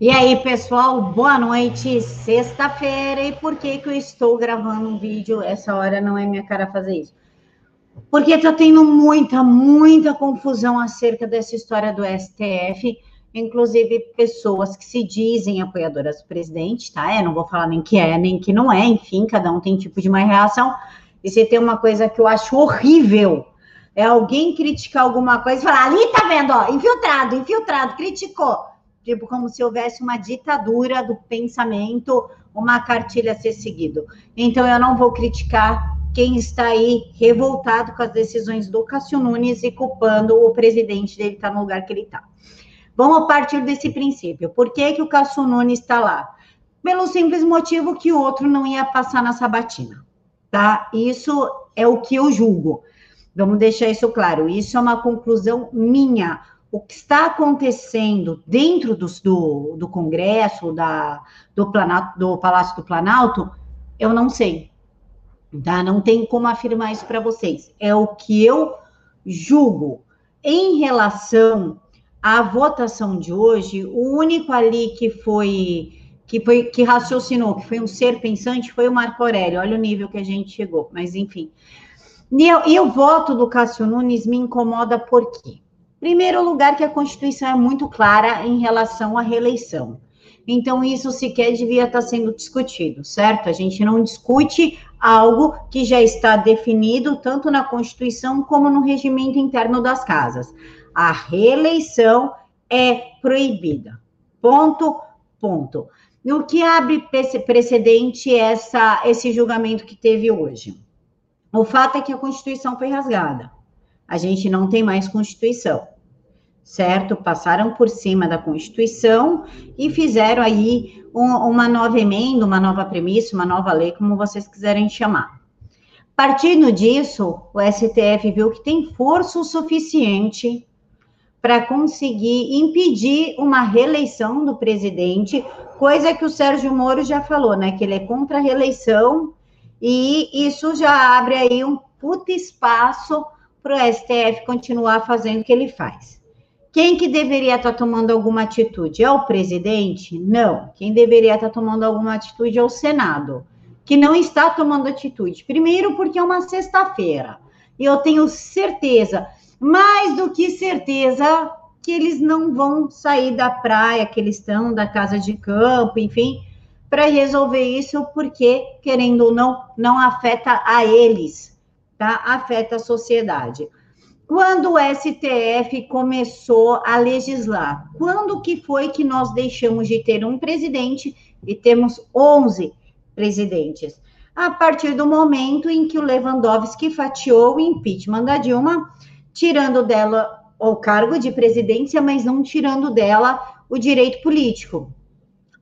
E aí, pessoal, boa noite. Sexta-feira. E por que que eu estou gravando um vídeo? Essa hora não é minha cara fazer isso. Porque tá tendo muita, muita confusão acerca dessa história do STF, inclusive pessoas que se dizem apoiadoras do presidente, tá? É, não vou falar nem que é, nem que não é, enfim, cada um tem tipo de uma reação. E se tem uma coisa que eu acho horrível, é alguém criticar alguma coisa e falar, ali tá vendo, ó, infiltrado, infiltrado, criticou tipo como se houvesse uma ditadura do pensamento, uma cartilha a ser seguido. Então eu não vou criticar quem está aí revoltado com as decisões do Cássio Nunes e culpando o presidente dele estar no lugar que ele está. Vamos partir desse princípio. Por que, que o Cássio Nunes está lá? Pelo simples motivo que o outro não ia passar na sabatina, tá? Isso é o que eu julgo. Vamos deixar isso claro. Isso é uma conclusão minha o que está acontecendo dentro do, do, do Congresso, da, do, Planalto, do Palácio do Planalto, eu não sei. Tá? Não tem como afirmar isso para vocês. É o que eu julgo. Em relação à votação de hoje, o único ali que foi que foi que raciocinou, que foi um ser pensante, foi o Marco Aurélio. Olha o nível que a gente chegou, mas enfim. E, eu, e o voto do Cássio Nunes me incomoda por quê? Primeiro lugar, que a Constituição é muito clara em relação à reeleição. Então, isso sequer devia estar sendo discutido, certo? A gente não discute algo que já está definido tanto na Constituição como no regimento interno das casas. A reeleição é proibida. Ponto, ponto. No que abre precedente essa, esse julgamento que teve hoje? O fato é que a Constituição foi rasgada. A gente não tem mais Constituição, certo? Passaram por cima da Constituição e fizeram aí um, uma nova emenda, uma nova premissa, uma nova lei, como vocês quiserem chamar. Partindo disso, o STF viu que tem força o suficiente para conseguir impedir uma reeleição do presidente, coisa que o Sérgio Moro já falou, né? Que ele é contra a reeleição e isso já abre aí um puta espaço para o STF continuar fazendo o que ele faz. Quem que deveria estar tá tomando alguma atitude? É o presidente? Não. Quem deveria estar tá tomando alguma atitude é o Senado, que não está tomando atitude. Primeiro, porque é uma sexta-feira. E eu tenho certeza, mais do que certeza, que eles não vão sair da praia que eles estão, da casa de campo, enfim, para resolver isso, porque, querendo ou não, não afeta a eles tá? Afeta a sociedade. Quando o STF começou a legislar, quando que foi que nós deixamos de ter um presidente e temos 11 presidentes? A partir do momento em que o Lewandowski fatiou o impeachment da Dilma, tirando dela o cargo de presidência, mas não tirando dela o direito político.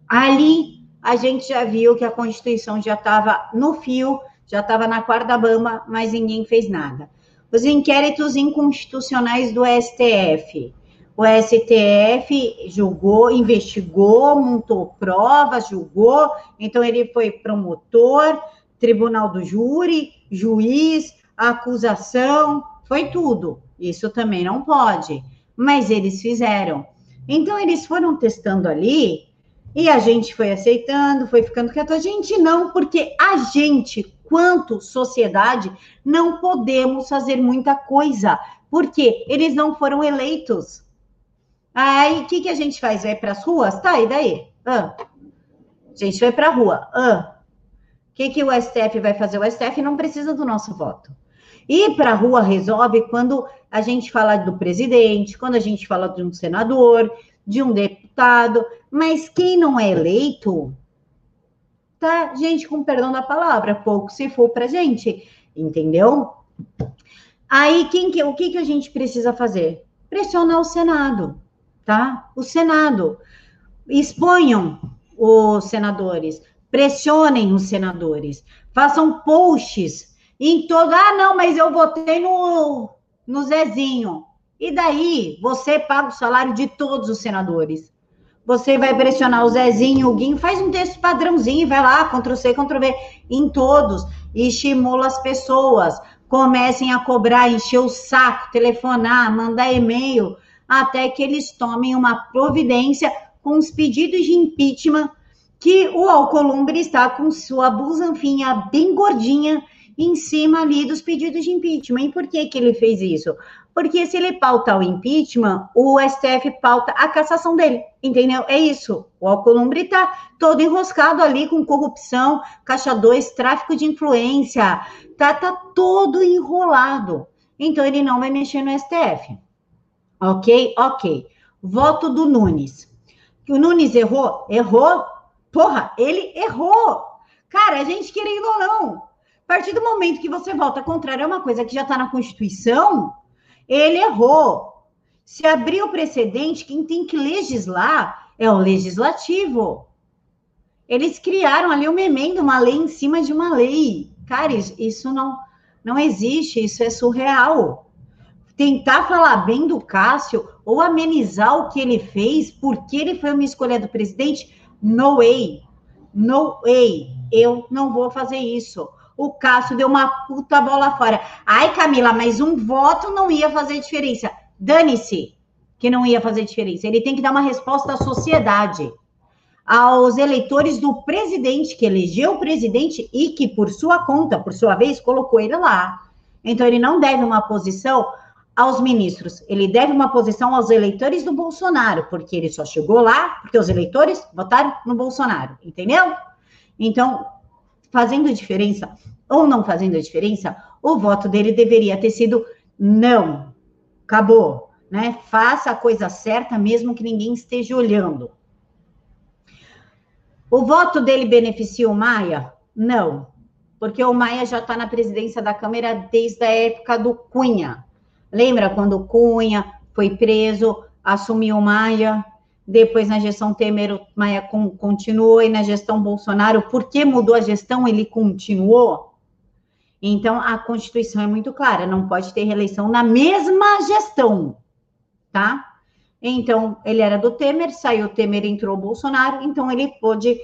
Ali a gente já viu que a Constituição já estava no fio, já estava na quarta bamba, mas ninguém fez nada. Os inquéritos inconstitucionais do STF. O STF julgou, investigou, montou provas, julgou, então ele foi promotor, tribunal do júri, juiz, acusação, foi tudo. Isso também não pode, mas eles fizeram. Então eles foram testando ali e a gente foi aceitando, foi ficando quieto. A gente não, porque a gente, quanto sociedade, não podemos fazer muita coisa, porque eles não foram eleitos. Aí, o que, que a gente faz? Vai para as ruas? Tá, e daí? Ah. A gente vai para a rua. Ah. Que, que o STF vai fazer? O STF não precisa do nosso voto. Ir para a rua resolve quando a gente fala do presidente, quando a gente fala de um senador, de um deputado, mas quem não é eleito tá, gente, com perdão da palavra, pouco se for para gente, entendeu? Aí, quem que, o que, que a gente precisa fazer? Pressionar o Senado, tá? O Senado. Exponham os senadores, pressionem os senadores, façam posts em todo. Ah, não, mas eu votei no, no Zezinho. E daí, você paga o salário de todos os senadores. Você vai pressionar o Zezinho, o Guinho, faz um texto padrãozinho, vai lá, Ctrl-C, Ctrl-V, em todos, e estimula as pessoas, comecem a cobrar, encher o saco, telefonar, mandar e-mail, até que eles tomem uma providência com os pedidos de impeachment que o Alcolumbre está com sua busanfinha bem gordinha em cima ali dos pedidos de impeachment. E por que, que ele fez isso? Porque se ele pautar o impeachment, o STF pauta a cassação dele, entendeu? É isso. O Alcolumbre está todo enroscado ali com corrupção, caixa 2, tráfico de influência, tá, tá todo enrolado. Então ele não vai mexer no STF. Ok? Ok. Voto do Nunes. O Nunes errou? Errou. Porra, ele errou. Cara, a gente querendo ou não, a partir do momento que você vota contrário a uma coisa que já está na Constituição, ele errou. Se abrir o precedente, quem tem que legislar é o legislativo. Eles criaram ali uma emenda, uma lei em cima de uma lei. Cara, isso não, não existe, isso é surreal. Tentar falar bem do Cássio ou amenizar o que ele fez, porque ele foi uma escolha do presidente, no way. No way. Eu não vou fazer isso o Cássio deu uma puta bola fora. Ai, Camila, mas um voto não ia fazer diferença. Dane-se que não ia fazer diferença. Ele tem que dar uma resposta à sociedade, aos eleitores do presidente, que elegeu o presidente e que, por sua conta, por sua vez, colocou ele lá. Então, ele não deve uma posição aos ministros, ele deve uma posição aos eleitores do Bolsonaro, porque ele só chegou lá porque os eleitores votaram no Bolsonaro, entendeu? Então, fazendo diferença ou não fazendo diferença, o voto dele deveria ter sido não. Acabou, né? Faça a coisa certa mesmo que ninguém esteja olhando. O voto dele beneficia o Maia? Não, porque o Maia já está na presidência da Câmara desde a época do Cunha. Lembra quando o Cunha foi preso, assumiu o Maia? Depois na gestão Temer o Maia continuou e na gestão Bolsonaro, por que mudou a gestão, ele continuou. Então a Constituição é muito clara, não pode ter reeleição na mesma gestão, tá? Então ele era do Temer, saiu Temer, entrou Bolsonaro, então ele pôde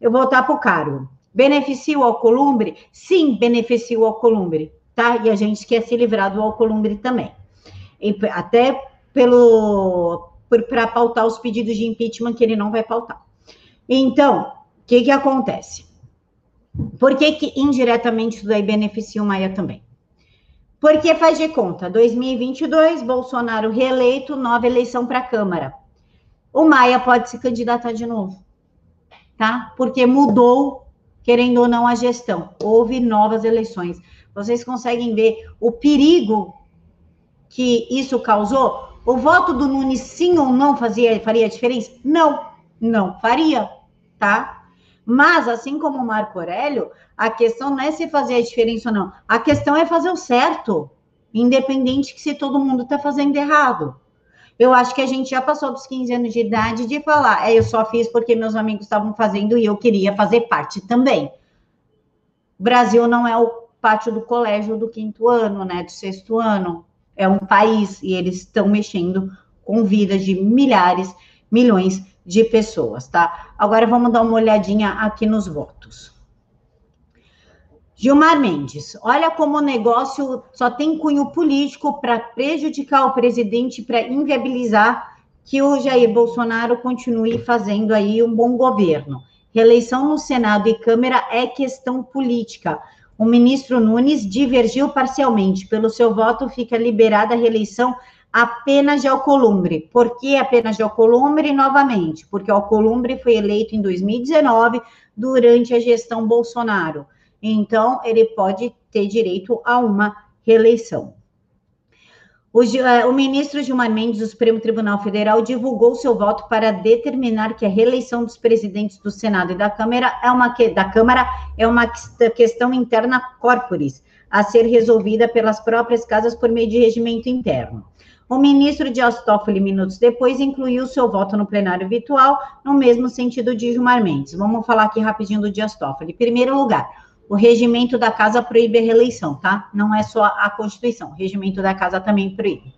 voltar para o cargo. Beneficia o Alcolumbre? Sim, beneficia o Alcolumbre, tá? E a gente quer se livrar do Alcolumbre também. E até pelo para pautar os pedidos de impeachment que ele não vai pautar. Então, o que, que acontece? Por que, que indiretamente isso daí beneficia o Maia também? Porque faz de conta, 2022, Bolsonaro reeleito, nova eleição para a Câmara. O Maia pode se candidatar de novo, tá? Porque mudou, querendo ou não, a gestão. Houve novas eleições. Vocês conseguem ver o perigo que isso causou? O voto do Nunes sim ou não fazia, faria diferença? Não, não faria, tá? Mas, assim como o Marco Aurélio, a questão não é se fazer a diferença ou não. A questão é fazer o certo, independente que se todo mundo está fazendo errado. Eu acho que a gente já passou dos 15 anos de idade de falar, é, eu só fiz porque meus amigos estavam fazendo e eu queria fazer parte também. O Brasil não é o pátio do colégio do quinto ano, né, do sexto ano é um país e eles estão mexendo com vidas de milhares, milhões de pessoas, tá? Agora vamos dar uma olhadinha aqui nos votos. Gilmar Mendes, olha como o negócio só tem cunho político para prejudicar o presidente, para inviabilizar que o Jair Bolsonaro continue fazendo aí um bom governo. Reeleição no Senado e Câmara é questão política o ministro Nunes divergiu parcialmente. Pelo seu voto, fica liberada a reeleição apenas de Alcolumbre. Por que apenas de Alcolumbre? Novamente, porque Alcolumbre foi eleito em 2019 durante a gestão Bolsonaro. Então, ele pode ter direito a uma reeleição. O, eh, o, ministro Gilmar Mendes do Supremo Tribunal Federal divulgou seu voto para determinar que a reeleição dos presidentes do Senado e da Câmara é uma, da Câmara é uma questão interna corporis, a ser resolvida pelas próprias casas por meio de regimento interno. O ministro Dias Toffoli, minutos depois, incluiu seu voto no plenário virtual, no mesmo sentido de Gilmar Mendes. Vamos falar aqui rapidinho do Dias Toffoli. Em primeiro lugar, o regimento da casa proíbe a reeleição, tá? Não é só a Constituição, o regimento da casa também proíbe.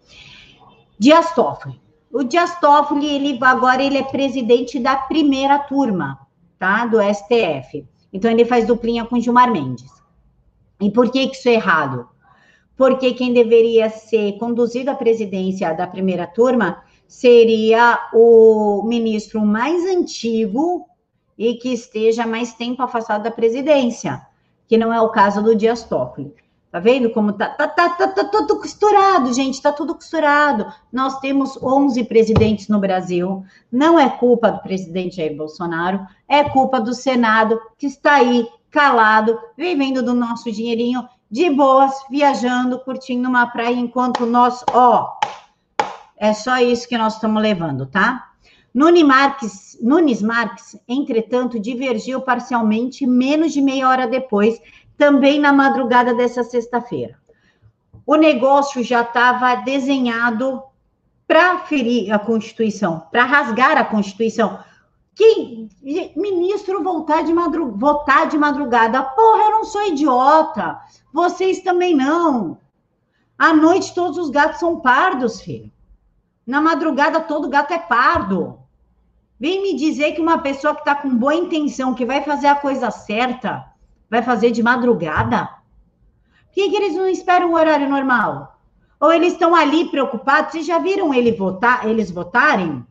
Dias Toffoli. O Dias Toffoli, ele agora ele é presidente da primeira turma, tá? Do STF. Então ele faz duplinha com Gilmar Mendes. E por que isso é errado? Porque quem deveria ser conduzido à presidência da primeira turma seria o ministro mais antigo e que esteja mais tempo afastado da presidência, que não é o caso do Dias Toffoli. Tá vendo como tá, tá, tá, tá, tá tudo costurado, gente, tá tudo costurado. Nós temos 11 presidentes no Brasil. Não é culpa do presidente Jair Bolsonaro, é culpa do Senado que está aí calado, vivendo do nosso dinheirinho de boas, viajando, curtindo uma praia enquanto nós, ó, é só isso que nós estamos levando, tá? Nunes Marques, Nunes Marques, entretanto, divergiu parcialmente menos de meia hora depois também na madrugada dessa sexta-feira. O negócio já estava desenhado para ferir a Constituição, para rasgar a Constituição. Que ministro voltar de, votar de madrugada? Porra, eu não sou idiota. Vocês também não. À noite todos os gatos são pardos, filho. Na madrugada todo gato é pardo. Vem me dizer que uma pessoa que está com boa intenção, que vai fazer a coisa certa, Vai fazer de madrugada? Por que, que eles não esperam o horário normal? Ou eles estão ali preocupados? Vocês já viram ele votar, eles votarem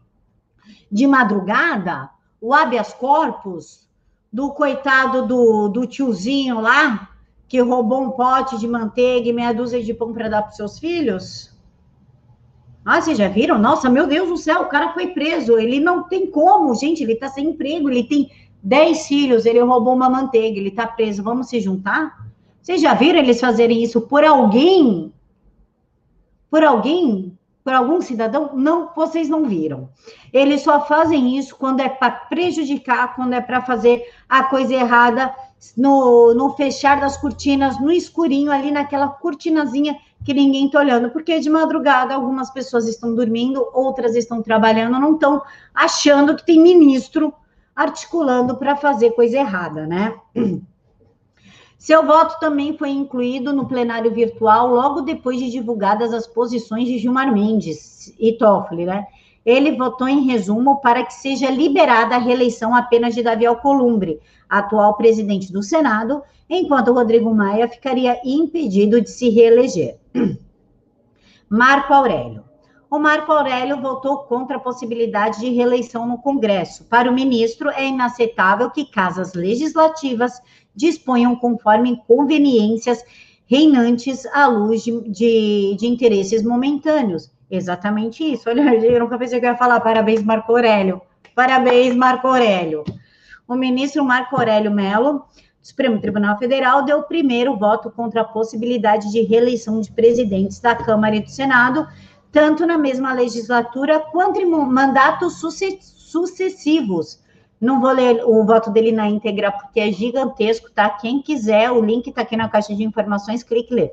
de madrugada? O habeas corpus do coitado do, do tiozinho lá, que roubou um pote de manteiga e meia dúzia de pão para dar para seus filhos? Ah, vocês já viram? Nossa, meu Deus do céu, o cara foi preso. Ele não tem como, gente, ele está sem emprego, ele tem Dez filhos, ele roubou uma manteiga, ele está preso, vamos se juntar? Vocês já viram eles fazerem isso por alguém? Por alguém? Por algum cidadão? Não, vocês não viram. Eles só fazem isso quando é para prejudicar, quando é para fazer a coisa errada, no, no fechar das cortinas, no escurinho, ali naquela cortinazinha que ninguém está olhando, porque de madrugada algumas pessoas estão dormindo, outras estão trabalhando, não estão achando que tem ministro articulando para fazer coisa errada, né? Seu voto também foi incluído no plenário virtual logo depois de divulgadas as posições de Gilmar Mendes e Toffoli, né? Ele votou em resumo para que seja liberada a reeleição apenas de Davi Alcolumbre, atual presidente do Senado, enquanto Rodrigo Maia ficaria impedido de se reeleger. Marco Aurélio o Marco Aurélio votou contra a possibilidade de reeleição no Congresso. Para o ministro, é inaceitável que casas legislativas disponham conforme conveniências reinantes à luz de, de, de interesses momentâneos. Exatamente isso. Olha, eu nunca pensei que eu ia falar parabéns, Marco Aurélio. Parabéns, Marco Aurélio. O ministro Marco Aurélio Mello, do Supremo Tribunal Federal, deu o primeiro voto contra a possibilidade de reeleição de presidentes da Câmara e do Senado tanto na mesma legislatura quanto em mandatos sucessivos. Não vou ler o voto dele na íntegra, porque é gigantesco, tá? Quem quiser, o link está aqui na caixa de informações, clique lê.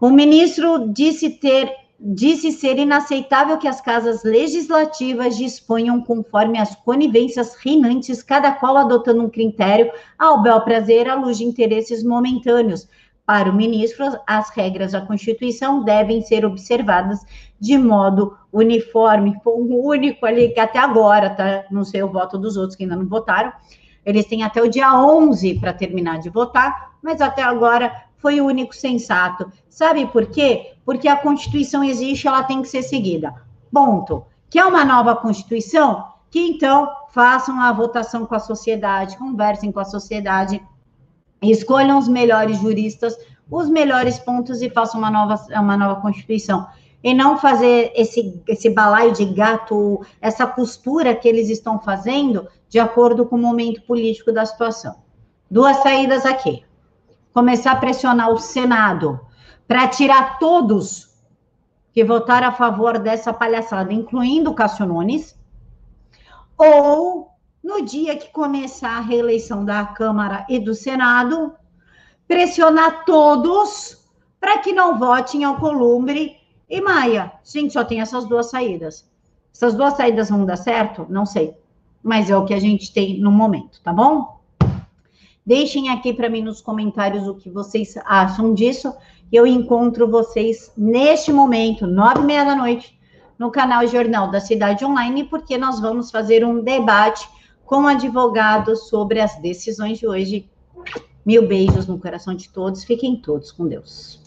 O ministro disse ter disse ser inaceitável que as casas legislativas disponham conforme as conivências reinantes, cada qual adotando um critério ao bel prazer à luz de interesses momentâneos, para o ministro, as regras da Constituição devem ser observadas de modo uniforme, o único ali que até agora, tá? Não sei o voto dos outros que ainda não votaram. Eles têm até o dia 11 para terminar de votar, mas até agora foi o único sensato. Sabe por quê? Porque a Constituição existe, ela tem que ser seguida. Ponto. Que é uma nova Constituição? Que então façam a votação com a sociedade, conversem com a sociedade escolham os melhores juristas, os melhores pontos e façam uma nova, uma nova Constituição. E não fazer esse, esse balaio de gato, essa costura que eles estão fazendo de acordo com o momento político da situação. Duas saídas aqui. Começar a pressionar o Senado para tirar todos que votaram a favor dessa palhaçada, incluindo o Cássio Nunes, ou no dia que começar a reeleição da Câmara e do Senado, pressionar todos para que não votem ao Columbre e Maia. Gente, só tem essas duas saídas. Essas duas saídas vão dar certo? Não sei. Mas é o que a gente tem no momento, tá bom? Deixem aqui para mim nos comentários o que vocês acham disso. Eu encontro vocês neste momento, nove e meia da noite, no canal Jornal da Cidade Online, porque nós vamos fazer um debate com o advogado sobre as decisões de hoje. Mil beijos no coração de todos. Fiquem todos com Deus.